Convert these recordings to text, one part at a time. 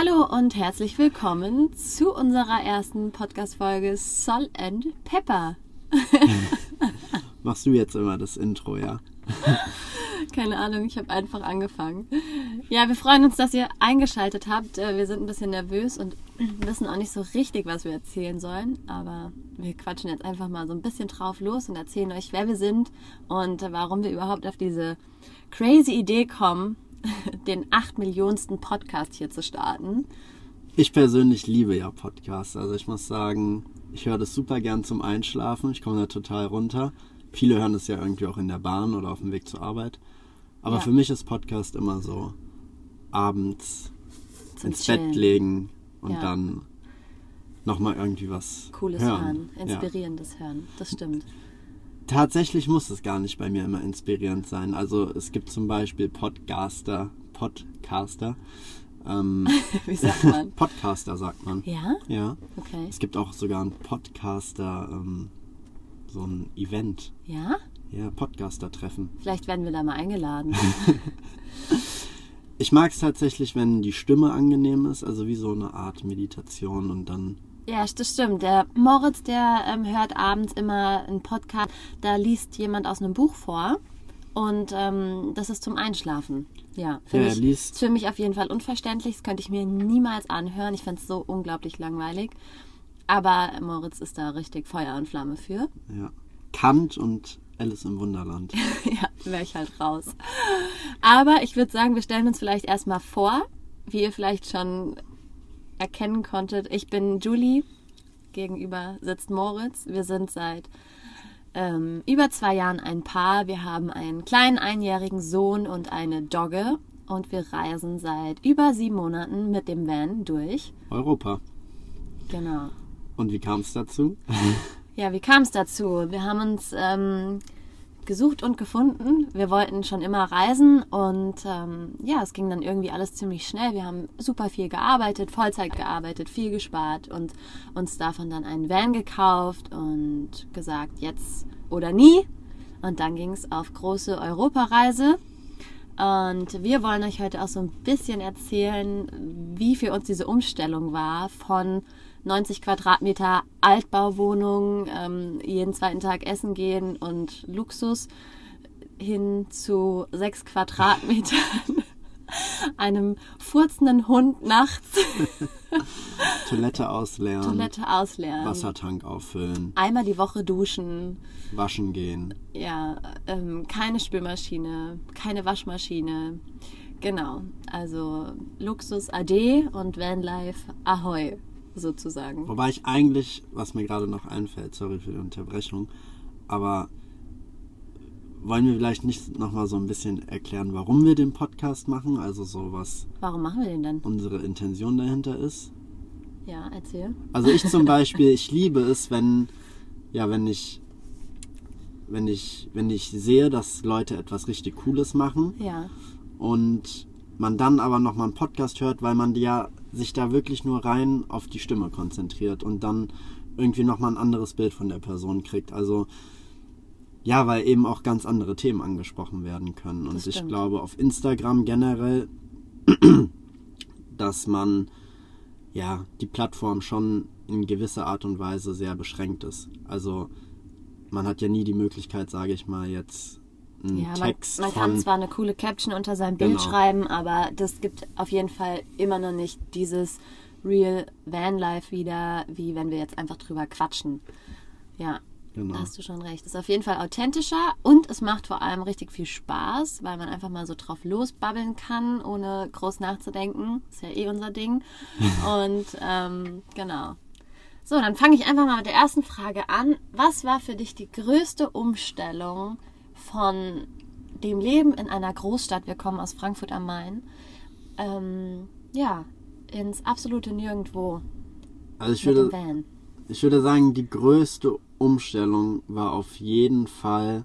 Hallo und herzlich willkommen zu unserer ersten Podcast-Folge Sol and Pepper. Machst du jetzt immer das Intro, ja? Keine Ahnung, ich habe einfach angefangen. Ja, wir freuen uns, dass ihr eingeschaltet habt. Äh, Wir sind ein bisschen nervös und wissen auch nicht so richtig, was wir erzählen sollen. Aber wir quatschen jetzt einfach mal so ein bisschen drauf los und erzählen euch, wer wir sind und warum wir überhaupt auf diese crazy Idee kommen, den acht Millionensten Podcast hier zu starten. Ich persönlich liebe ja Podcasts. Also ich muss sagen, ich höre das super gern zum Einschlafen. Ich komme da total runter. Viele hören es ja irgendwie auch in der Bahn oder auf dem Weg zur Arbeit. Aber Ja. für mich ist Podcast immer so abends Zum ins Chillen. Bett legen und Ja. dann nochmal irgendwie was Cooles hören. Hören, Ja. inspirierendes Hören. Das stimmt. Tatsächlich muss es gar nicht bei mir immer inspirierend sein. Also es gibt zum Beispiel Podcaster, Podcaster, ähm, Wie sagt man? Podcaster sagt man. Ja? Ja. Okay. Es gibt auch sogar ein Podcaster, ähm, so ein Event. Ja? Ja, Podcaster-Treffen. Vielleicht werden wir da mal eingeladen. Ich mag es tatsächlich, wenn die Stimme angenehm ist, also wie so eine Art Meditation und dann. Ja, das stimmt. Der Moritz, der ähm, hört abends immer einen Podcast, da liest jemand aus einem Buch vor. Und ähm, das ist zum Einschlafen. Ja, für, Ja, mich, liest- ist für mich auf jeden Fall unverständlich. Das könnte ich mir niemals anhören. Ich fände es so unglaublich langweilig. Aber Moritz ist da richtig Feuer und Flamme für. Ja. Kant und Alice im Wunderland. ja, wäre ich halt raus. Aber ich würde sagen, wir stellen uns vielleicht erstmal vor, wie ihr vielleicht schon erkennen konntet. Ich bin Julie, gegenüber sitzt Moritz. Wir sind seit ähm, über zwei Jahren ein Paar. Wir haben einen kleinen einjährigen Sohn und eine Dogge. Und wir reisen seit über sieben Monaten mit dem Van durch. Europa. Genau. Und wie kam es dazu? Ja, wie kam es dazu? Wir haben uns ähm, gesucht und gefunden. Wir wollten schon immer reisen und ähm, ja, es ging dann irgendwie alles ziemlich schnell. Wir haben super viel gearbeitet, Vollzeit gearbeitet, viel gespart und uns davon dann einen Van gekauft und gesagt, jetzt oder nie. Und dann ging es auf große Europareise. Und wir wollen euch heute auch so ein bisschen erzählen, wie für uns diese Umstellung war von 90 Quadratmeter Altbauwohnung, ähm, jeden zweiten Tag essen gehen und Luxus hin zu sechs Quadratmetern, einem furzenden Hund nachts, Toilette ausleeren, Toilette ausleeren, Wassertank auffüllen, einmal die Woche duschen, waschen gehen. ja, ähm, keine Spülmaschine, keine Waschmaschine. Genau, also Luxus Ade und Vanlife Ahoi sozusagen. Wobei ich eigentlich, was mir gerade noch einfällt, sorry für die Unterbrechung, aber wollen wir vielleicht nicht nochmal so ein bisschen erklären, warum wir den Podcast machen? Also so was Warum machen wir den denn? unsere Intention dahinter ist? Ja, erzähl. Also ich zum Beispiel, ich liebe es, wenn, ja, wenn ich, wenn ich, wenn ich sehe, dass Leute etwas richtig Cooles machen Ja, und man dann aber nochmal einen Podcast hört, weil man ja sich da wirklich nur rein auf die Stimme konzentriert und dann irgendwie nochmal ein anderes Bild von der Person kriegt. Also ja, weil eben auch ganz andere Themen angesprochen werden können. Und ich glaube auf Instagram generell, dass man ja die Plattform schon in gewisser Art und Weise sehr beschränkt ist. Also man hat ja nie die Möglichkeit, sage ich mal, jetzt ja man, Text man von kann zwar eine coole Caption unter sein Bild Genau. schreiben, aber das gibt auf jeden Fall immer noch nicht dieses Real Vanlife wieder, wie wenn wir jetzt einfach drüber quatschen. Ja, Genau. Da hast du schon recht. Ist auf jeden Fall authentischer und es macht vor allem richtig viel Spaß, weil man einfach mal so drauf losbabbeln kann, ohne groß nachzudenken. Ist ja eh unser Ding. Und ähm, genau. So, dann fange ich einfach mal mit der ersten Frage an. Was war für dich die größte Umstellung von dem Leben in einer Großstadt? Wir kommen aus Frankfurt am Main. Ähm, ja, ins absolute Nirgendwo Also ich würde, ich würde sagen, die größte Umstellung war auf jeden Fall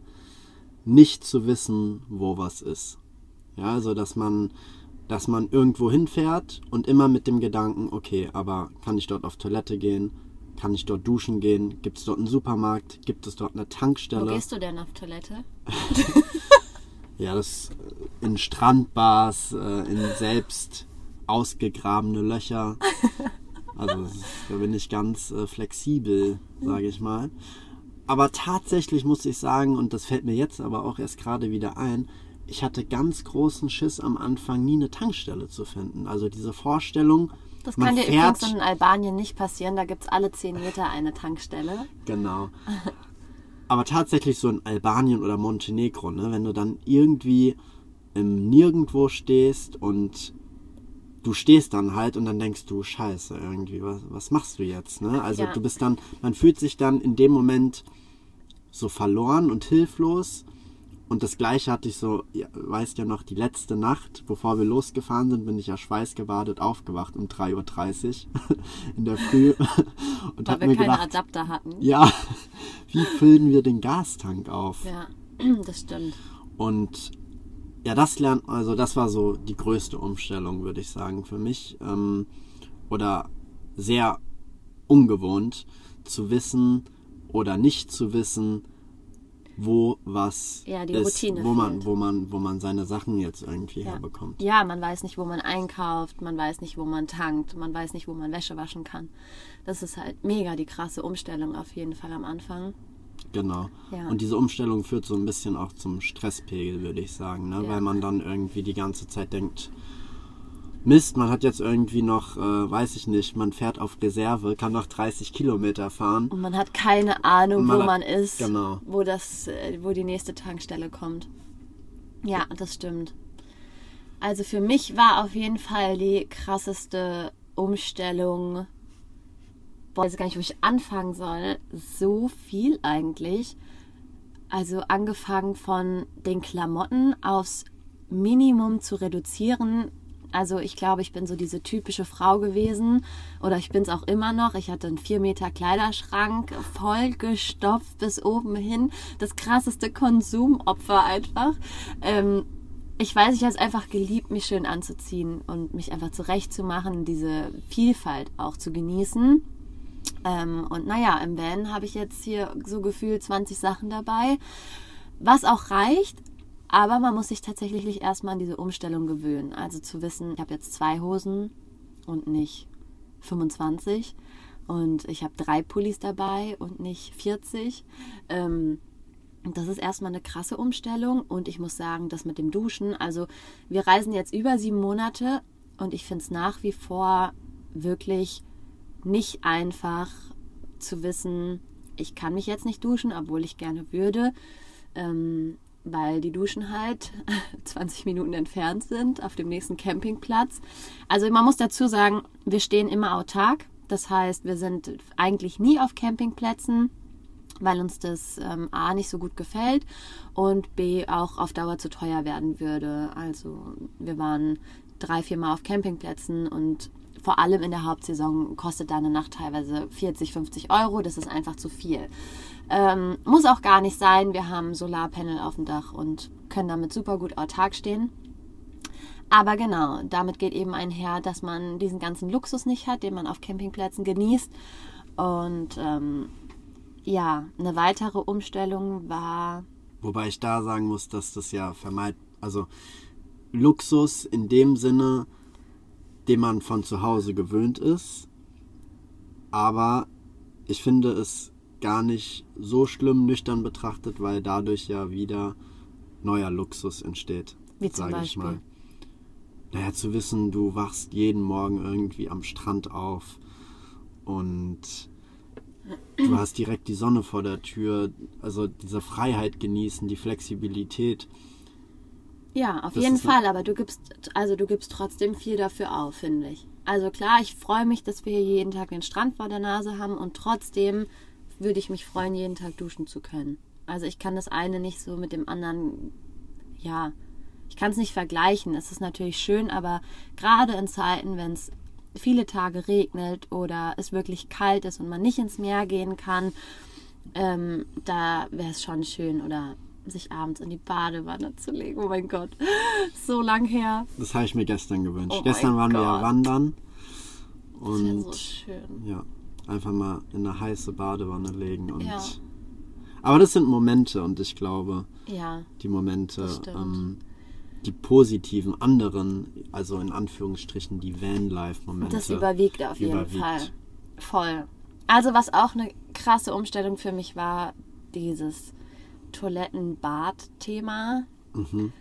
nicht zu wissen, wo was ist. Ja, also dass man, dass man irgendwo hinfährt und immer mit dem Gedanken, okay, aber kann ich dort auf Toilette gehen? Kann ich dort duschen gehen? Gibt es dort einen Supermarkt? Gibt es dort eine Wo Tankstelle? gehst du denn auf Toilette? Ja, das äh, in Strandbars, äh, in selbst ausgegrabene Löcher. Also ist- da bin ich ganz äh, flexibel, sage ich mal. Aber tatsächlich muss ich sagen, und das fällt mir jetzt aber auch erst gerade wieder ein, ich hatte ganz großen Schiss am Anfang, nie eine Tankstelle zu finden. Also diese Vorstellung, Das man kann dir fährt, übrigens in Albanien nicht passieren. Da gibt es alle 10 Meter eine Tankstelle. Genau. Aber tatsächlich so in Albanien oder Montenegro, ne, wenn du dann irgendwie im Nirgendwo stehst und du stehst dann halt und dann denkst du, scheiße, irgendwie, was, was machst du jetzt? Ne? Also Ja. du bist dann, man fühlt sich dann in dem Moment so verloren und hilflos. Und das gleiche hatte ich so, ja, weißt ja noch, die letzte Nacht, bevor wir losgefahren sind, bin ich ja schweißgebadet aufgewacht um 3.30 Uhr in der Früh. Und Weil wir mir keine gedacht, Adapter hatten. ja, wie füllen wir den Gastank auf? Ja, das stimmt. Und ja, das lernt, also das war so die größte Umstellung, würde ich sagen, für mich. Ähm, oder sehr ungewohnt zu wissen oder nicht zu wissen, wo was Ja, die ist, Routine wo man, fehlt. wo man, wo man seine Sachen jetzt irgendwie Ja. herbekommt. ja, man weiß nicht, wo man einkauft, man weiß nicht, wo man tankt, man weiß nicht, wo man Wäsche waschen kann. Das ist halt mega die krasse Umstellung auf jeden Fall am Anfang. Genau. Ja. Und diese Umstellung führt so ein bisschen auch zum Stresspegel, würde ich sagen, ne? Weil man dann irgendwie die ganze Zeit denkt, Mist, man hat jetzt irgendwie noch, äh, weiß ich nicht, man fährt auf Reserve, kann noch 30 Kilometer fahren. Und man hat keine Ahnung, man wo hat- man ist, genau. wo das, äh, wo die nächste Tankstelle kommt. Ja, das stimmt. Also für mich war auf jeden Fall die krasseste Umstellung. Boah, ich weiß gar nicht, wo ich anfangen soll. So viel eigentlich. Also angefangen von den Klamotten aufs Minimum zu reduzieren. Also ich glaube, ich bin so diese typische Frau gewesen oder ich bin es auch immer noch. Ich hatte einen 4 Meter Kleiderschrank vollgestopft bis oben hin. Das krasseste Konsumopfer einfach. Ähm, ich weiß, ich habe es einfach geliebt, mich schön anzuziehen und mich einfach zurechtzumachen, diese Vielfalt auch zu genießen. Ähm, und naja, im Van habe ich jetzt hier so gefühlt 20 Sachen dabei, was auch reicht. Aber man muss sich tatsächlich erstmal an diese Umstellung gewöhnen. Also zu wissen, ich habe jetzt zwei Hosen und nicht 25. Und ich habe drei Pullis dabei und nicht 40. Ähm, das ist erstmal eine krasse Umstellung. Und ich muss sagen, das mit dem Duschen, also wir reisen jetzt über sieben Monate und ich finde es nach wie vor wirklich nicht einfach zu wissen, ich kann mich jetzt nicht duschen, obwohl ich gerne würde, ähm, weil die Duschen halt 20 Minuten entfernt sind auf dem nächsten Campingplatz. Also man muss dazu sagen, wir stehen immer autark. Das heißt, wir sind eigentlich nie auf Campingplätzen weil uns das ähm, A nicht so gut gefällt und B auch auf Dauer zu teuer werden würde. Also wir waren drei, vier Mal auf Campingplätzen und vor allem in der Hauptsaison kostet da eine Nacht teilweise 40, 50 Euro. Das ist einfach zu viel. Ähm, muss auch gar nicht sein. Wir haben Solarpanel auf dem Dach und können damit super gut autark stehen. Aber genau, damit geht eben einher, dass man diesen ganzen Luxus nicht hat, den man auf Campingplätzen genießt. Und ähm, ja, eine weitere Umstellung war, Wobei ich da sagen muss, dass das ja vermeidet, also Luxus in dem Sinne, den man von zu Hause gewöhnt ist, aber ich finde es gar nicht so schlimm nüchtern betrachtet, weil dadurch ja wieder neuer Luxus entsteht. Wie zum Beispiel? mal. Naja, zu wissen, du wachst jeden Morgen irgendwie am Strand auf und du hast direkt die Sonne vor der Tür. Also diese Freiheit genießen, die Flexibilität. ja, auf Das jeden Fall, aber du gibst, also du gibst trotzdem viel dafür auf, finde ich. Also klar, ich freue mich, dass wir hier jeden Tag den Strand vor der Nase haben und trotzdem würde ich mich freuen, jeden Tag duschen zu können. Also ich kann das eine nicht so mit dem anderen, ja, ich kann es nicht vergleichen. Es ist natürlich schön, aber gerade in Zeiten, wenn es viele Tage regnet oder es wirklich kalt ist und man nicht ins Meer gehen kann, ähm, da wäre es schon schön oder sich abends in die Badewanne zu legen. Oh mein Gott, so lang her. Das habe ich mir gestern gewünscht. Oh gestern waren wir ja Gott. wandern Das und so schön. ja, einfach mal in eine heiße Badewanne legen und Ja. aber das sind Momente und ich glaube, Ja, die Momente ähm, die positiven anderen, also in Anführungsstrichen die Vanlife-Momente. Das überwiegt auf jeden überwiegt. Fall. Voll. Also was auch eine krasse Umstellung für mich war, dieses Toilettenbad-Thema. Mhm.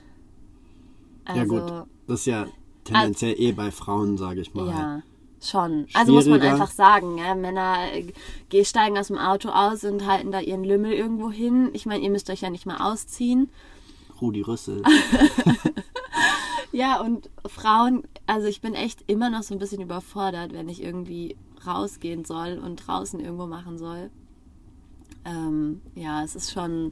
Also, ja gut, das ist ja tendenziell eh bei Frauen, sage ich mal. Ja, schon. Also muss man einfach sagen, ja, Männer äh, steigen aus dem Auto aus und halten da ihren Lümmel irgendwo hin. Ich meine, ihr müsst euch ja nicht mal ausziehen. Rudi Rüssel. Ja, und Frauen, also ich bin echt immer noch so ein bisschen überfordert, wenn ich irgendwie rausgehen soll und draußen irgendwo machen soll. Ähm, ja, es ist schon.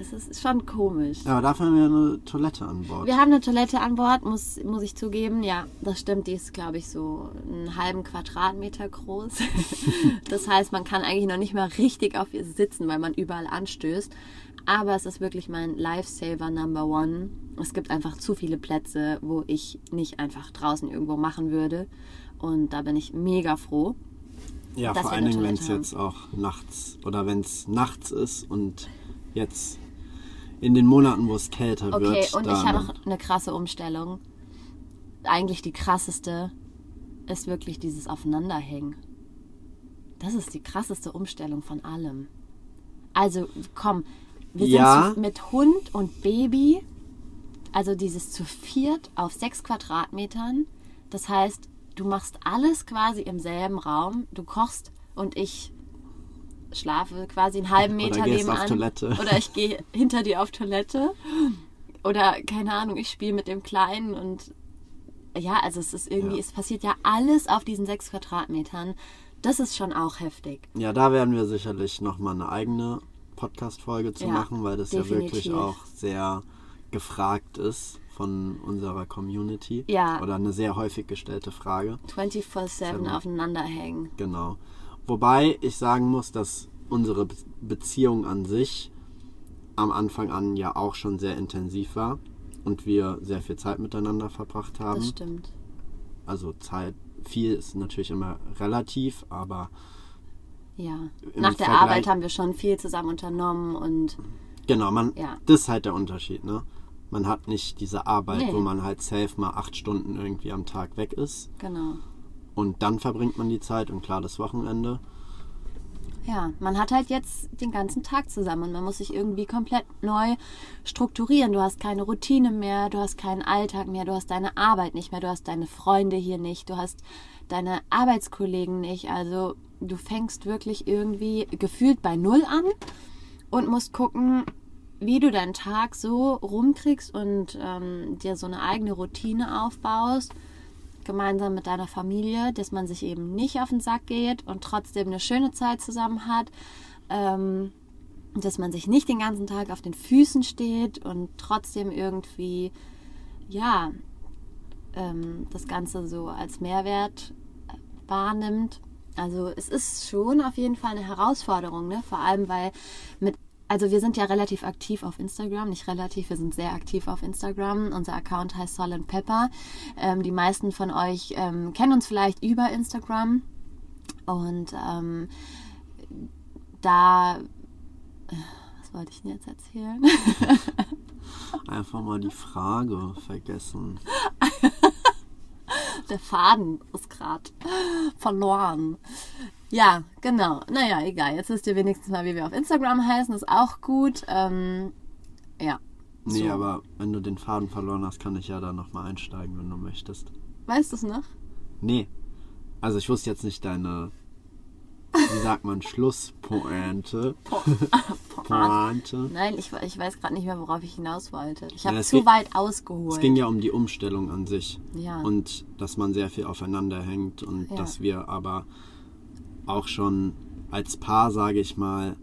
Es ist schon komisch. Ja, aber dafür haben wir eine Toilette an Bord. Wir haben eine Toilette an Bord, muss, muss ich zugeben. Ja, das stimmt. Die ist, glaube ich, so einen halben Quadratmeter groß. das heißt, man kann eigentlich noch nicht mal richtig auf ihr sitzen, weil man überall anstößt. Aber es ist wirklich mein Lifesaver Number One. Es gibt einfach zu viele Plätze, wo ich nicht einfach draußen irgendwo machen würde. Und da bin ich mega froh. Ja, vor allen Dingen, wenn es jetzt auch nachts oder wenn es nachts ist und jetzt in den Monaten, wo es kälter Okay, wird. und ich habe noch eine krasse Umstellung. Eigentlich die krasseste ist wirklich dieses Aufeinanderhängen. Das ist die krasseste Umstellung von allem. Also, komm, wir Ja. sind zu, mit Hund und Baby, also dieses zu viert auf sechs Quadratmetern. Das heißt, du machst alles quasi im selben Raum. Du kochst und ich schlafe quasi einen halben Oder Meter gehst nebenan. auf Toilette. Oder ich gehe hinter dir auf Toilette. Oder keine Ahnung, ich spiele mit dem Kleinen und ja, also es ist irgendwie, Ja. es passiert ja alles auf diesen sechs Quadratmetern. Das ist schon auch heftig. Ja, da werden wir sicherlich nochmal eine eigene Podcast-Folge zu Ja, machen, weil das ja wirklich definitiv. auch sehr gefragt ist von unserer Community. Ja. Oder eine sehr häufig gestellte Frage. 24-7 Seven. aufeinander hängen. Genau. Wobei ich sagen muss, dass unsere Be Beziehung an sich am Anfang an ja auch schon sehr intensiv war und wir sehr viel Zeit miteinander verbracht haben. Das stimmt. Also Zeit, viel ist natürlich immer relativ, aber Ja. Nach der Vergleich- Arbeit haben wir schon viel zusammen unternommen und genau, man, Ja. das ist halt der Unterschied, ne? Man hat nicht diese Arbeit, Nee. wo man halt safe mal acht Stunden irgendwie am Tag weg ist genau. Und dann verbringt man die Zeit und klar das Wochenende. Ja, man hat halt jetzt den ganzen Tag zusammen und man muss sich irgendwie komplett neu strukturieren. Du hast keine Routine mehr, du hast keinen Alltag mehr, du hast deine Arbeit nicht mehr, du hast deine Freunde hier nicht, du hast deine Arbeitskollegen nicht. Also du fängst wirklich irgendwie gefühlt bei Null an und musst gucken, wie du deinen Tag so rumkriegst und ähm, dir so eine eigene Routine aufbaust gemeinsam mit deiner Familie, dass man sich eben nicht auf den Sack geht und trotzdem eine schöne Zeit zusammen hat. Ähm, dass man sich nicht den ganzen Tag auf den Füßen steht und trotzdem irgendwie, ja, ähm, das Ganze so als Mehrwert wahrnimmt. Also es ist schon auf jeden Fall eine Herausforderung, ne? Vor allem, weil mit also wir sind ja relativ aktiv auf Instagram, nicht relativ, wir sind sehr aktiv auf Instagram. Unser Account heißt Sol and Pepper. Ähm, die meisten von euch ähm, kennen uns vielleicht über Instagram. Und ähm, da, was wollte ich denn jetzt erzählen? Einfach mal die Frage vergessen. Der Faden ist gerade verloren. Ja, genau. Naja, egal. Jetzt wisst ihr wenigstens mal, wie wir auf Instagram heißen. Ist auch gut. Ähm, ja. Nee, So. aber wenn du den Faden verloren hast, kann ich ja da nochmal einsteigen, wenn du möchtest. Weißt du es noch? Nee. Also ich wusste jetzt nicht deine, wie sagt man, Schlusspointe. Pointe. Nein, ich, ich weiß gerade nicht mehr, worauf ich hinaus wollte. Ich habe es zu weit ausgeholt. Es ging ja um die Umstellung an sich. Ja. Und dass man sehr viel aufeinander hängt und Ja. dass wir aber auch schon als Paar, sage ich mal,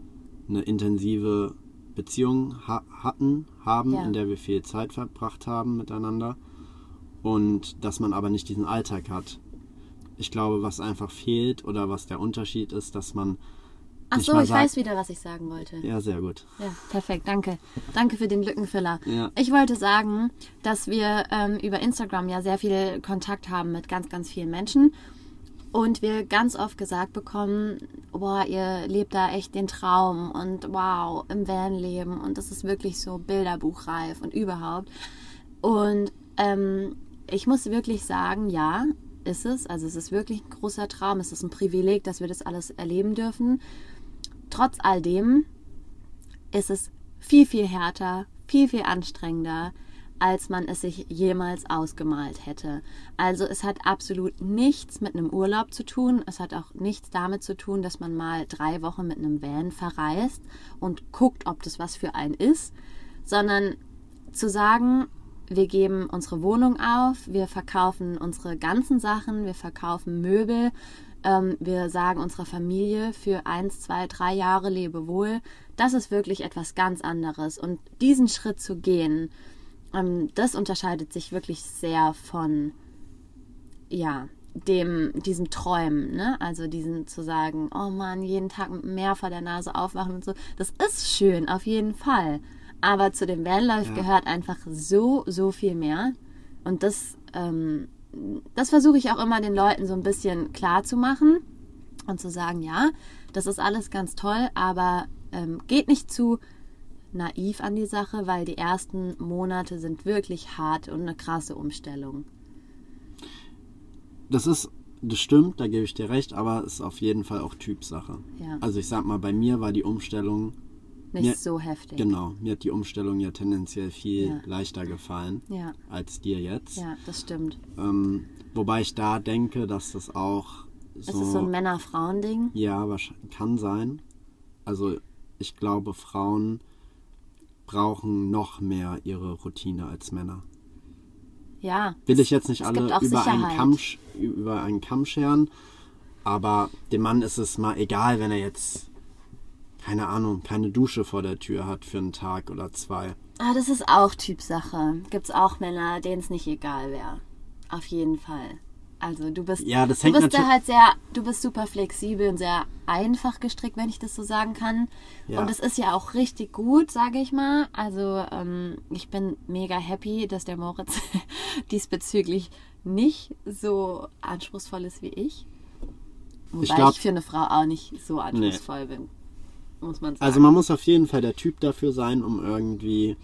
eine intensive Beziehung ha hatten, haben, Ja. in der wir viel Zeit verbracht haben miteinander. Und dass man aber nicht diesen Alltag hat. Ich glaube, was einfach fehlt oder was der Unterschied ist, dass man Ach so, ich sagt- weiß wieder, was ich sagen wollte. Ja, sehr gut. Ja, perfekt, danke. Danke für den Lückenfüller. Ja. Ich wollte sagen, dass wir ähm, über Instagram ja sehr viel Kontakt haben mit ganz, ganz vielen Menschen. Und wir ganz oft gesagt bekommen, boah, ihr lebt da echt den Traum und wow, im Van leben und das ist wirklich so bilderbuchreif und überhaupt. Und ähm, ich muss wirklich sagen, ja, ist es. Also es ist wirklich ein großer Traum, es ist ein Privileg, dass wir das alles erleben dürfen. Trotz all dem ist es viel, viel härter, viel, viel anstrengender, als man es sich jemals ausgemalt hätte. Also es hat absolut nichts mit einem Urlaub zu tun. Es hat auch nichts damit zu tun, dass man mal drei Wochen mit einem Van verreist und guckt, ob das was für einen ist, sondern zu sagen, wir geben unsere Wohnung auf, wir verkaufen unsere ganzen Sachen, wir verkaufen Möbel, ähm, wir sagen unserer Familie für eins, zwei, drei Jahre lebe wohl. Das ist wirklich etwas ganz anderes. Und diesen Schritt zu gehen, ähm, das unterscheidet sich wirklich sehr von, ja, dem, diesem Träumen, ne? Also diesen zu sagen, oh Mann, jeden Tag mit Meer vor der Nase aufwachen und so. Das ist schön, auf jeden Fall. Aber zu dem Vanlife ja. gehört einfach so, so viel mehr. Und das, ähm, das versuche ich auch immer den Leuten so ein bisschen klar zu machen und zu sagen, ja, das ist alles ganz toll, aber ähm, geht nicht zu naiv an die Sache, weil die ersten Monate sind wirklich hart und eine krasse Umstellung. Das ist, das stimmt, da gebe ich dir recht, aber es ist auf jeden Fall auch Typsache. Ja. Also ich sag mal, bei mir war die Umstellung nicht mir, so heftig. Genau, mir hat die Umstellung ja tendenziell viel ja. leichter gefallen ja. als dir jetzt. Ja, das stimmt. Ähm, wobei ich da denke, dass das auch so. Ist es so ein Männer-Frauen-Ding? Ja, kann sein. Also ich glaube, Frauen brauchen noch mehr ihre Routine als Männer. Ja. Will ich jetzt nicht alle über einen, Kamm, über einen Kamm scheren, aber dem Mann ist es mal egal, wenn er jetzt, keine Ahnung, keine Dusche vor der Tür hat für einen Tag oder zwei. Ah, das ist auch Typsache. Gibt es auch Männer, denen es nicht egal wäre. Auf jeden Fall. Also du bist, ja, das du bist da halt sehr, du bist super flexibel und sehr einfach gestrickt, wenn ich das so sagen kann. Ja. Und es ist ja auch richtig gut, sage ich mal. Also ähm, ich bin mega happy, dass der Moritz diesbezüglich nicht so anspruchsvoll ist wie ich. Wobei ich, glaub, ich für eine Frau auch nicht so anspruchsvoll nee. bin, muss man sagen. Also man muss auf jeden Fall der Typ dafür sein, um irgendwie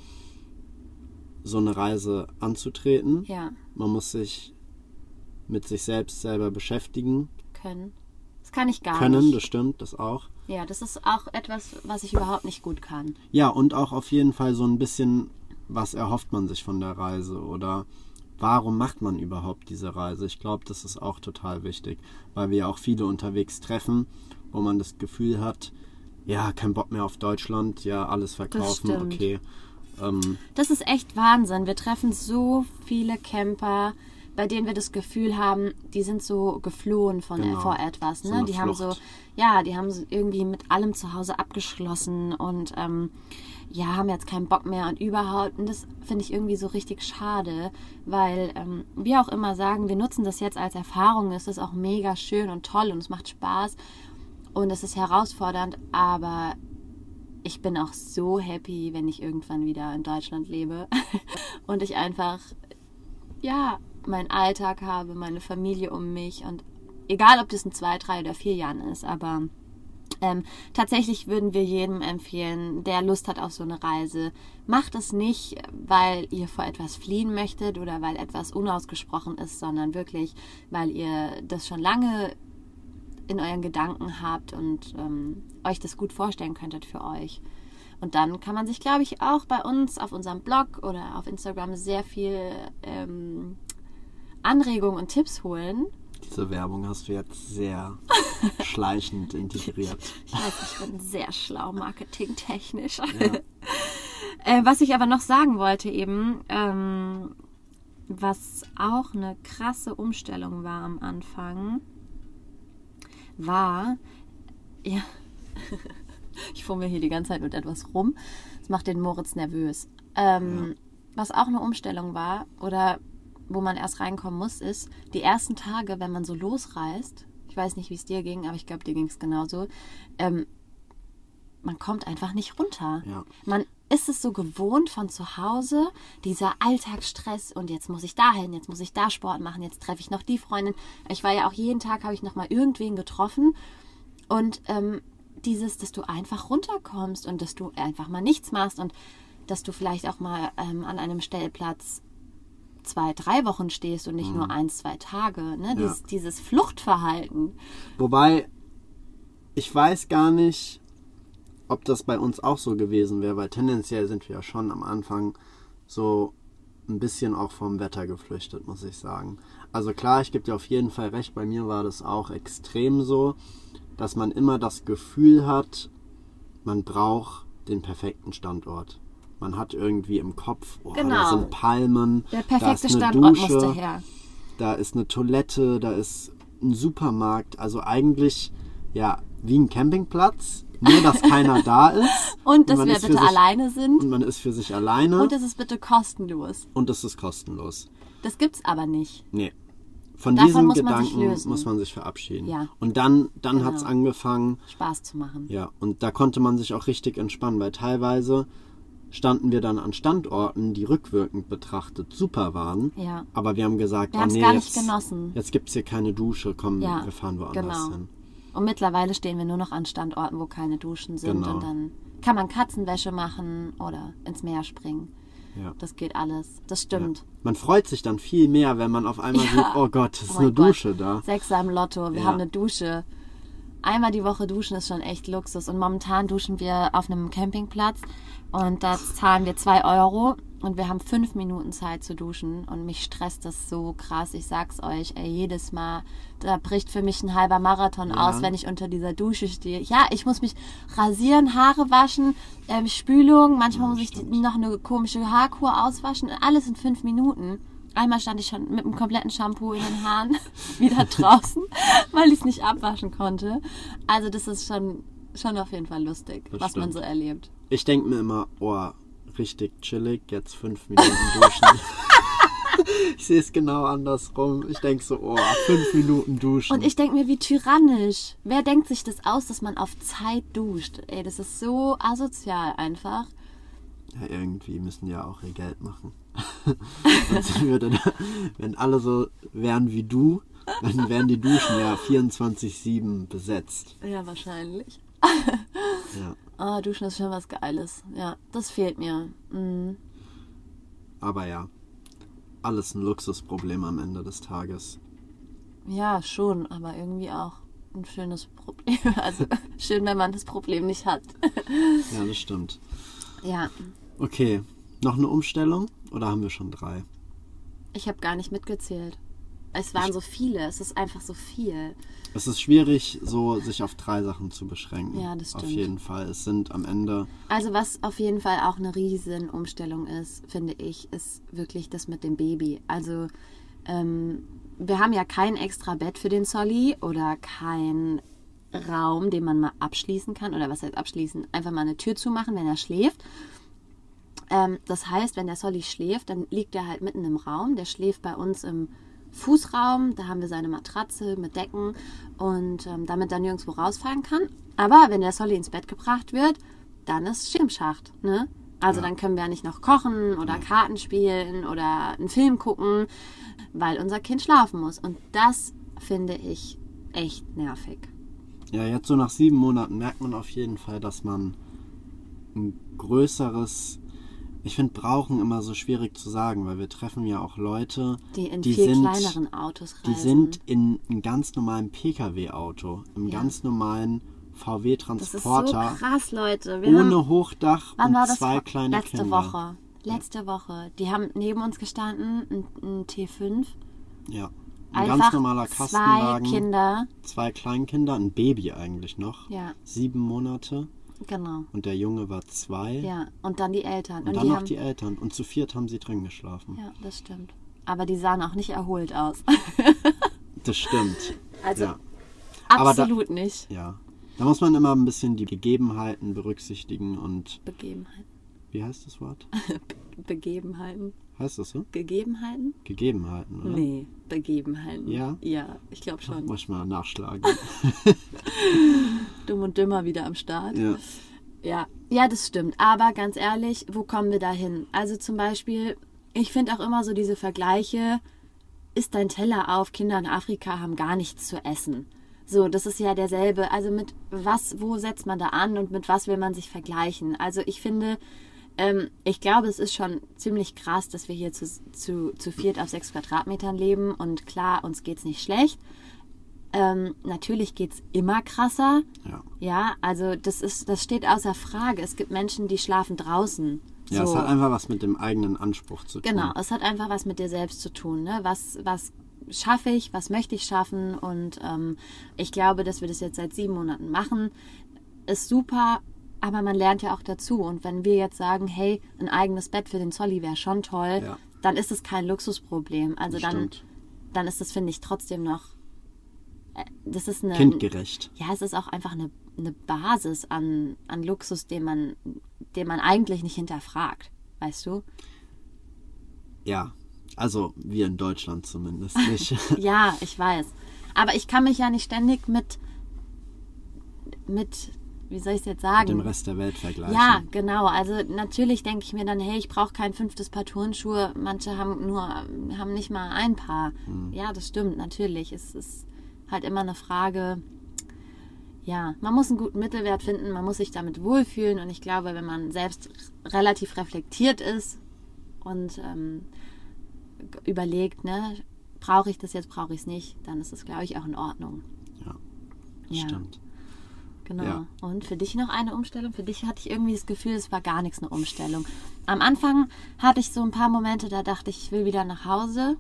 so eine Reise anzutreten. Ja. Man muss sich mit sich selbst selber beschäftigen. Können. Das kann ich gar können, nicht. Können, das stimmt, das auch. Ja, das ist auch etwas, was ich überhaupt nicht gut kann. Ja, und auch auf jeden Fall so ein bisschen, was erhofft man sich von der Reise oder warum macht man überhaupt diese Reise? Ich glaube, das ist auch total wichtig, weil wir ja auch viele unterwegs treffen, wo man das Gefühl hat, ja, kein Bock mehr auf Deutschland, ja, alles verkaufen, okay. Ähm, das ist echt Wahnsinn. Wir treffen so viele Camper, bei denen wir das Gefühl haben, die sind so geflohen von genau. vor etwas. Ne? So die Flucht. haben so, ja, die haben so irgendwie mit allem zu Hause abgeschlossen und ähm, ja, haben jetzt keinen Bock mehr und überhaupt. Und das finde ich irgendwie so richtig schade, weil ähm, wir auch immer sagen, wir nutzen das jetzt als Erfahrung. Es ist auch mega schön und toll und es macht Spaß und es ist herausfordernd, aber ich bin auch so happy, wenn ich irgendwann wieder in Deutschland lebe und ich einfach ja meinen Alltag habe, meine Familie um mich und egal, ob das in zwei, drei oder vier Jahren ist, aber ähm, tatsächlich würden wir jedem empfehlen, der Lust hat auf so eine Reise, macht es nicht, weil ihr vor etwas fliehen möchtet oder weil etwas unausgesprochen ist, sondern wirklich, weil ihr das schon lange in euren Gedanken habt und ähm, euch das gut vorstellen könntet für euch. Und dann kann man sich, glaube ich, auch bei uns auf unserem Blog oder auf Instagram sehr viel ähm, Anregungen und Tipps holen. Diese Werbung hast du jetzt sehr schleichend integriert. Ich weiß, ich bin sehr schlau marketingtechnisch. Ja. äh, was ich aber noch sagen wollte eben, ähm, was auch eine krasse Umstellung war am Anfang, war, ja, ich fummel hier die ganze Zeit mit etwas rum. Das macht den Moritz nervös. Ähm, ja. Was auch eine Umstellung war, oder wo man erst reinkommen muss, ist, die ersten Tage, wenn man so losreist, ich weiß nicht, wie es dir ging, aber ich glaube, dir ging es genauso, ähm, man kommt einfach nicht runter. Ja. Man ist es so gewohnt von zu Hause, dieser Alltagsstress und jetzt muss ich dahin, jetzt muss ich da Sport machen, jetzt treffe ich noch die Freundin. Ich war ja auch jeden Tag, habe ich noch mal irgendwen getroffen und ähm, dieses, dass du einfach runterkommst und dass du einfach mal nichts machst und dass du vielleicht auch mal ähm, an einem Stellplatz zwei, drei Wochen stehst und nicht nur ein, zwei Tage. Ne? Dieses, dieses Fluchtverhalten. Wobei, ich weiß gar nicht, ob das bei uns auch so gewesen wäre, weil tendenziell sind wir ja schon am Anfang so ein bisschen auch vom Wetter geflüchtet, muss ich sagen. Also klar, ich gebe dir auf jeden Fall recht, bei mir war das auch extrem so, dass man immer das Gefühl hat, man braucht den perfekten Standort. Man hat irgendwie im Kopf, oh, da Genau. sind Palmen, Der da perfekte ist eine Standort Dusche, musste her. da ist eine Toilette, da ist ein Supermarkt. Also eigentlich, ja, wie ein Campingplatz, nur dass keiner da ist. Und dass man wir bitte sich- alleine sind. Und man ist für sich alleine Und es ist bitte kostenlos. und es ist kostenlos. Das gibt's aber nicht. Nee. Von Davon diesem muss man Gedanken lösen. muss man sich verabschieden. Ja. Und dann, dann Genau. hat's angefangen, Spaß zu machen. ja, und da konnte man sich auch richtig entspannen, weil teilweise standen wir dann an Standorten, die rückwirkend betrachtet super waren. Ja. Aber wir haben gesagt, Wir oh nee, gar nicht jetzt, genossen. jetzt gibt's hier keine Dusche, komm, Ja, wir fahren woanders genau. hin. Und mittlerweile stehen wir nur noch an Standorten, wo keine Duschen sind. Genau. Und dann kann man Katzenwäsche machen oder ins Meer springen. Ja. Das geht alles. Das stimmt. Man freut sich dann viel mehr, wenn man auf einmal Ja. sieht, oh Gott, es ist Oh eine Gott. Dusche da. Sechser im Lotto. Wir Ja. haben eine Dusche. Einmal die Woche duschen ist schon echt Luxus. Und momentan duschen wir auf einem Campingplatz. Und da zahlen wir zwei Euro. Und wir haben fünf Minuten Zeit zu duschen. Und mich stresst das so krass. Ich sag's euch, ey, jedes Mal, da bricht für mich ein halber Marathon Ja. aus, wenn ich unter dieser Dusche stehe. Ja, ich muss mich rasieren, Haare waschen, ähm, Spülung. Manchmal Ja, muss ich noch eine komische Haarkur auswaschen. Alles in fünf Minuten. Einmal stand ich schon mit einem kompletten Shampoo in den Haaren wieder draußen, weil ich es nicht abwaschen konnte. Also das ist schon, schon auf jeden Fall lustig, Das was man stimmt. so erlebt. Ich denke mir immer, oh, richtig chillig, jetzt fünf Minuten duschen. ich sehe es genau andersrum. Ich denke so, oh, fünf Minuten duschen. Und ich denke mir, wie tyrannisch. Wer denkt sich das aus, dass man auf Zeit duscht? Ey, das ist so asozial einfach. ja, irgendwie müssen die ja auch ihr Geld machen. Würde wenn alle so wären wie du, dann wären die Duschen ja 24-7 besetzt. Ja, wahrscheinlich. Ja. Ah, duschen ist schon was Geiles. Ja, das fehlt mir. Mhm. Aber ja, alles ein Luxusproblem am Ende des Tages. Ja, schon, aber irgendwie auch ein schönes Problem. Also schön, wenn man das Problem nicht hat. Ja, das stimmt. Ja, Okay, noch eine Umstellung oder haben wir schon drei? ich habe gar nicht mitgezählt. Es waren so viele, es ist einfach so viel. Es ist schwierig, so sich auf drei Sachen zu beschränken. Ja, das Auf stimmt. jeden Fall. Es sind am Ende, Also was auf jeden Fall auch eine riesen Umstellung ist, finde ich, ist wirklich das mit dem Baby. Also ähm, wir haben ja kein extra Bett für den Solly oder kein Raum, den man mal abschließen kann. Oder was heißt abschließen? Einfach mal eine Tür zumachen, wenn er schläft. Ähm, das heißt, wenn der Solly schläft, dann liegt er halt mitten im Raum. Der schläft bei uns im Fußraum. Da haben wir seine Matratze mit Decken und ähm, damit er nirgendwo rausfallen kann. Aber wenn der Solly ins Bett gebracht wird, dann ist Schirmschacht. Ne? Also Ja. dann können wir nicht noch kochen oder Karten spielen oder einen Film gucken, weil unser Kind schlafen muss. Und das finde ich echt nervig. ja, jetzt so nach sieben Monaten merkt man auf jeden Fall, dass man ein größeres, ich finde brauchen immer so schwierig zu sagen, weil wir treffen ja auch Leute, Die in die viel sind, kleineren Autos reisen. die sind in einem ganz normalen Pkw-Auto, im Ja. ganz normalen das ist so VW-Transporter, krass, Leute. Wir haben- ohne Hochdach Wann war und das? zwei kleine Letzte Kinder. Woche. Letzte Woche. Die haben neben uns gestanden, ein, ein T5. Ja. Ein Einfach ganz normaler zwei Kastenwagen. Kinder. zwei Kleinkinder, ein Baby eigentlich noch. Ja, Sieben Monate. Genau. Und der Junge war zwei. Ja, und dann die Eltern. Und, Und, dann die noch haben, die Eltern. Und zu viert haben sie drin geschlafen. Ja, das stimmt. Aber die sahen auch nicht erholt aus. Das stimmt. Also ja. Aber da- absolut nicht. ja. Da muss man immer ein bisschen die Gegebenheiten berücksichtigen und Begebenheiten. wie heißt das Wort? Begebenheiten. Heißt das so? Gegebenheiten? Gegebenheiten, oder? Nee, Begebenheiten. Ja? Ja, ich glaube schon. Muss ich mal nachschlagen. Dumm und dümmer wieder am Start. ja. Ja, ja, das stimmt. Aber ganz ehrlich, wo kommen wir da hin? Also zum Beispiel, ich finde auch immer so diese Vergleiche, ist dein Teller auf, Kinder in Afrika haben gar nichts zu essen. So, das ist ja derselbe. Also mit was, wo setzt man da an und mit was will man sich vergleichen? Also ich finde, ähm, ich glaube, es ist schon ziemlich krass, dass wir hier zu, zu, zu viert auf sechs Quadratmetern leben und klar, uns geht's nicht schlecht. Ähm, natürlich geht's immer krasser. Ja. Ja, also das ist, das steht außer Frage. Es gibt Menschen, die schlafen draußen. Ja, so. es hat einfach was mit dem eigenen Anspruch zu tun. Genau, es hat einfach was mit dir selbst zu tun. Ne? Was, was schaffe ich, was möchte ich schaffen? Und ähm, ich glaube, dass wir das jetzt seit sieben Monaten machen, ist super, aber man lernt ja auch dazu. Und wenn wir jetzt sagen, hey, ein eigenes Bett für den Zolli wäre schon toll, Ja. dann ist es kein Luxusproblem. Also Das dann, stimmt. dann ist das, finde ich, trotzdem noch. äh, Das ist eine. Kindgerecht. Ja, es ist auch einfach eine, eine Basis an, an Luxus, den man, den man eigentlich nicht hinterfragt. Weißt du? Ja. Also wir in Deutschland zumindest nicht. Ja, ich weiß. Aber ich kann mich ja nicht ständig mit, mit, wie soll ich es jetzt sagen? dem Rest der Welt vergleichen. Ja, genau. Also natürlich denke ich mir dann, hey, ich brauche kein fünftes Paar Turnschuhe. Manche haben nur, haben nicht mal ein Paar. Hm. Ja, das stimmt, natürlich. Es ist halt immer eine Frage. Ja, man muss einen guten Mittelwert finden, man muss sich damit wohlfühlen und ich glaube, wenn man selbst relativ reflektiert ist und ähm, überlegt, ne, brauche ich das jetzt, brauche ich es nicht, dann ist das, glaube ich, auch in Ordnung. Ja, das Ja. stimmt. Genau. Ja. Und für dich noch eine Umstellung? Für dich hatte ich irgendwie das Gefühl, es war gar nichts eine Umstellung. Am Anfang hatte ich so ein paar Momente, da dachte ich, ich will wieder nach Hause.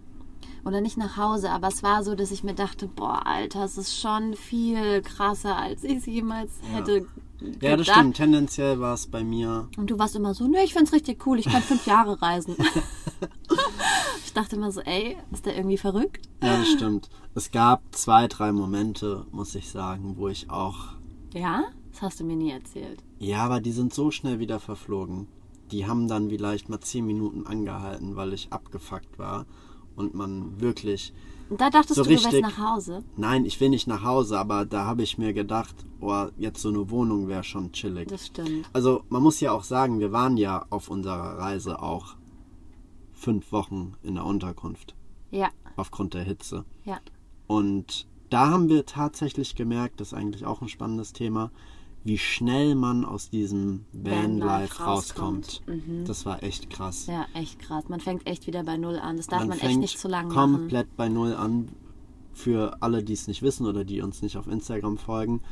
Oder nicht nach Hause, aber es war so, dass ich mir dachte, boah, Alter, es ist schon viel krasser, als ich es jemals Ja. hätte Ja, das gedacht. stimmt. Tendenziell war es bei mir. Und du warst immer so, ne, ich find's richtig cool, ich kann fünf Jahre reisen. ich dachte immer so, ey, ist der irgendwie verrückt? Ja, das stimmt. Es gab zwei, drei Momente, muss ich sagen, wo ich auch. Ja? Das hast du mir nie erzählt. Ja, aber die sind so schnell wieder verflogen. Die haben dann vielleicht mal zehn Minuten angehalten, weil ich abgefuckt war und man wirklich. Und da dachtest So du, du wärst richtig. nach Hause. Nein, ich will nicht nach Hause, aber da habe ich mir gedacht, oh, jetzt so eine Wohnung wäre schon chillig. Das stimmt. Also man muss ja auch sagen, wir waren ja auf unserer Reise auch fünf Wochen in der Unterkunft Ja, aufgrund der Hitze. ja. Und da haben wir tatsächlich gemerkt, das ist eigentlich auch ein spannendes Thema, wie schnell man aus diesem Vanlife rauskommt. rauskommt. Das war echt krass. Ja, echt krass. Man fängt echt wieder bei Null an. Das darf man, echt fängt nicht zu lang machen. komplett bei Null an. Für alle, die es nicht wissen oder die uns nicht auf Instagram folgen.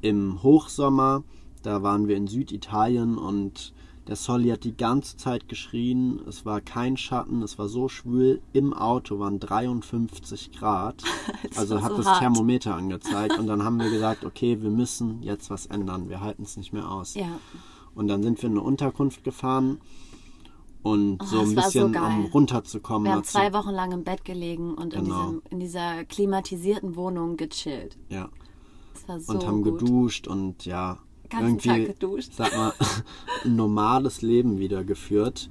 Im Hochsommer, da waren wir in Süditalien und der Solly hat die ganze Zeit geschrien. Es war kein Schatten, es war so schwül. Im Auto waren 53 Grad. Also hat so das hart. Thermometer angezeigt. Und dann haben wir gesagt, okay, wir müssen jetzt was ändern. Wir halten es nicht mehr aus. Ja, Und dann sind wir in eine Unterkunft gefahren. Und Oh, so ein so bisschen, geil. um runterzukommen. wir haben zwei Wochen lang im Bett gelegen und in, Genau. diesem, in dieser klimatisierten Wohnung gechillt. Ja. So und haben gut. geduscht und ja, irgendwie, sag mal, ein normales Leben wieder geführt.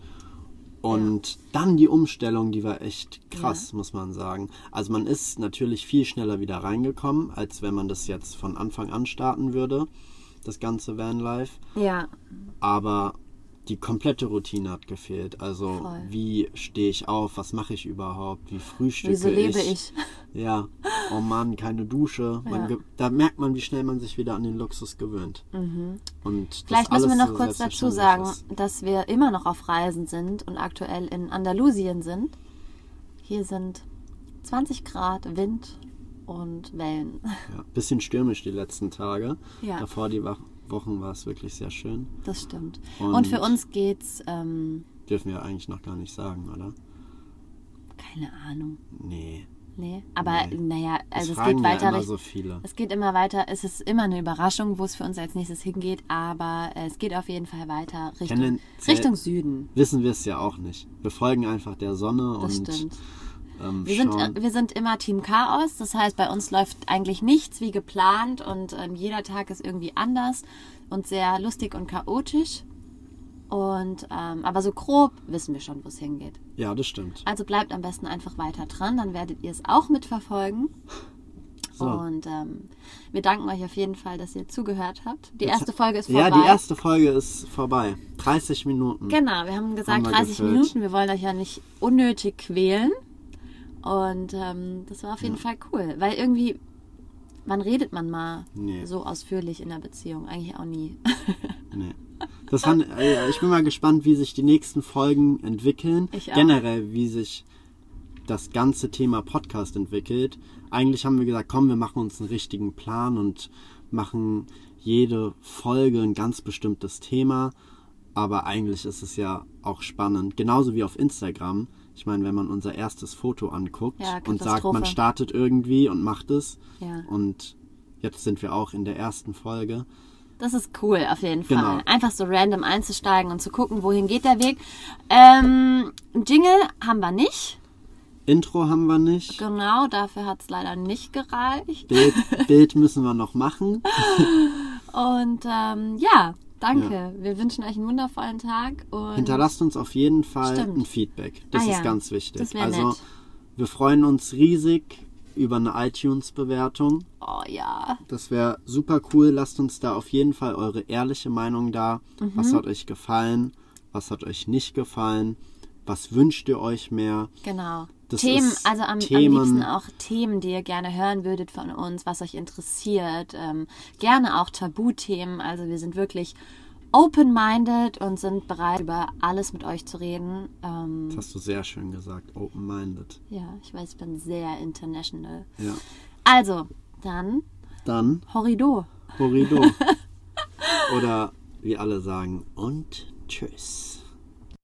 Und dann die Umstellung, die war echt krass, muss man sagen. Also man ist natürlich viel schneller wieder reingekommen, als wenn man das jetzt von Anfang an starten würde, das ganze Vanlife. Ja, Aber die komplette Routine hat gefehlt. Also Voll. wie stehe ich auf, was mache ich überhaupt, wie frühstücke wieso lebe ich? ja, oh Mann, keine Dusche. Man Ja. ge- Da merkt man, wie schnell man sich wieder an den Luxus gewöhnt. Und Mhm. Vielleicht müssen wir noch so kurz dazu sagen, selbstverständlich dass wir immer noch auf Reisen sind und aktuell in Andalusien sind. Hier sind 20 Grad Wind und Wellen. Ist. Ja, bisschen stürmisch die letzten Tage. Ja. Davor die Wa- Wochen war es wirklich sehr schön. Das stimmt. Und- Und, für uns geht's, ähm, Dürfen wir eigentlich noch gar nicht sagen, oder? keine Ahnung. Nee. Nee, aber Nee. naja, also es geht ja weiter. richt- so viele. Es geht immer weiter. Es ist immer eine Überraschung, wo es für uns als nächstes hingeht, aber es geht auf jeden Fall weiter Richtung, Richtung Süden. Wissen wir es ja auch nicht. Wir folgen einfach der Sonne Das und stimmt. Ähm, Wir sind, schauen. äh, wir sind immer Team Chaos, das heißt, bei uns läuft eigentlich nichts wie geplant und ähm, jeder Tag ist irgendwie anders und sehr lustig und chaotisch. Und ähm, aber so grob wissen wir schon, wo es hingeht. ja, das stimmt. Also bleibt am besten einfach weiter dran, dann werdet ihr es auch mitverfolgen. So. Und ähm, wir danken euch auf jeden Fall, dass ihr zugehört habt. Die erste Folge ist vorbei. Ja, die erste Folge ist vorbei. 30 Minuten. Genau, wir haben gesagt Haben wir 30 gefüllt. Minuten. Wir wollen euch ja nicht unnötig quälen. Und ähm, das war auf jeden Fall cool, weil irgendwie, wann redet man mal Nee. so ausführlich in der Beziehung? Eigentlich auch nie. Nee. Das fand, äh, ich bin mal gespannt, wie sich die nächsten Folgen entwickeln. Ich auch. Generell, wie sich das ganze Thema Podcast entwickelt. Eigentlich haben wir gesagt, komm, wir machen uns einen richtigen Plan und machen jede Folge ein ganz bestimmtes Thema. Aber eigentlich ist es ja auch spannend. Genauso wie auf Instagram. Ich meine, wenn man unser erstes Foto anguckt Ja, und sagt, man startet irgendwie und macht es. Ja. Und jetzt sind wir auch in der ersten Folge. Das ist cool, auf jeden Fall. Genau. Einfach so random einzusteigen und zu gucken, wohin geht der Weg. Ähm, Jingle haben wir nicht. Intro haben wir nicht. Genau, dafür hat es leider nicht gereicht. Bild, Bild müssen wir noch machen. Und ähm, ja, danke. Wir wünschen euch einen wundervollen Tag. Und Hinterlasst uns auf jeden Fall Stimmt. ein Feedback. Das Ah ist ja, ganz wichtig. das also nett. wir freuen uns riesig über eine iTunes-Bewertung. oh ja, Das wäre super cool. Lasst uns da auf jeden Fall eure ehrliche Meinung da. Mhm. Was hat euch gefallen? Was hat euch nicht gefallen? Was wünscht ihr euch mehr? genau. Das Themen, also am, Themen- am liebsten auch Themen, die ihr gerne hören würdet von uns, was euch interessiert. Ähm, gerne auch Tabuthemen. Also wir sind wirklich open-minded und sind bereit, über alles mit euch zu reden. Ähm, Das hast du sehr schön gesagt. Open-minded. ja, ich weiß, ich bin sehr international. Ja. Also, dann Dann Horrido. Horrido. Oder wie alle sagen, und tschüss.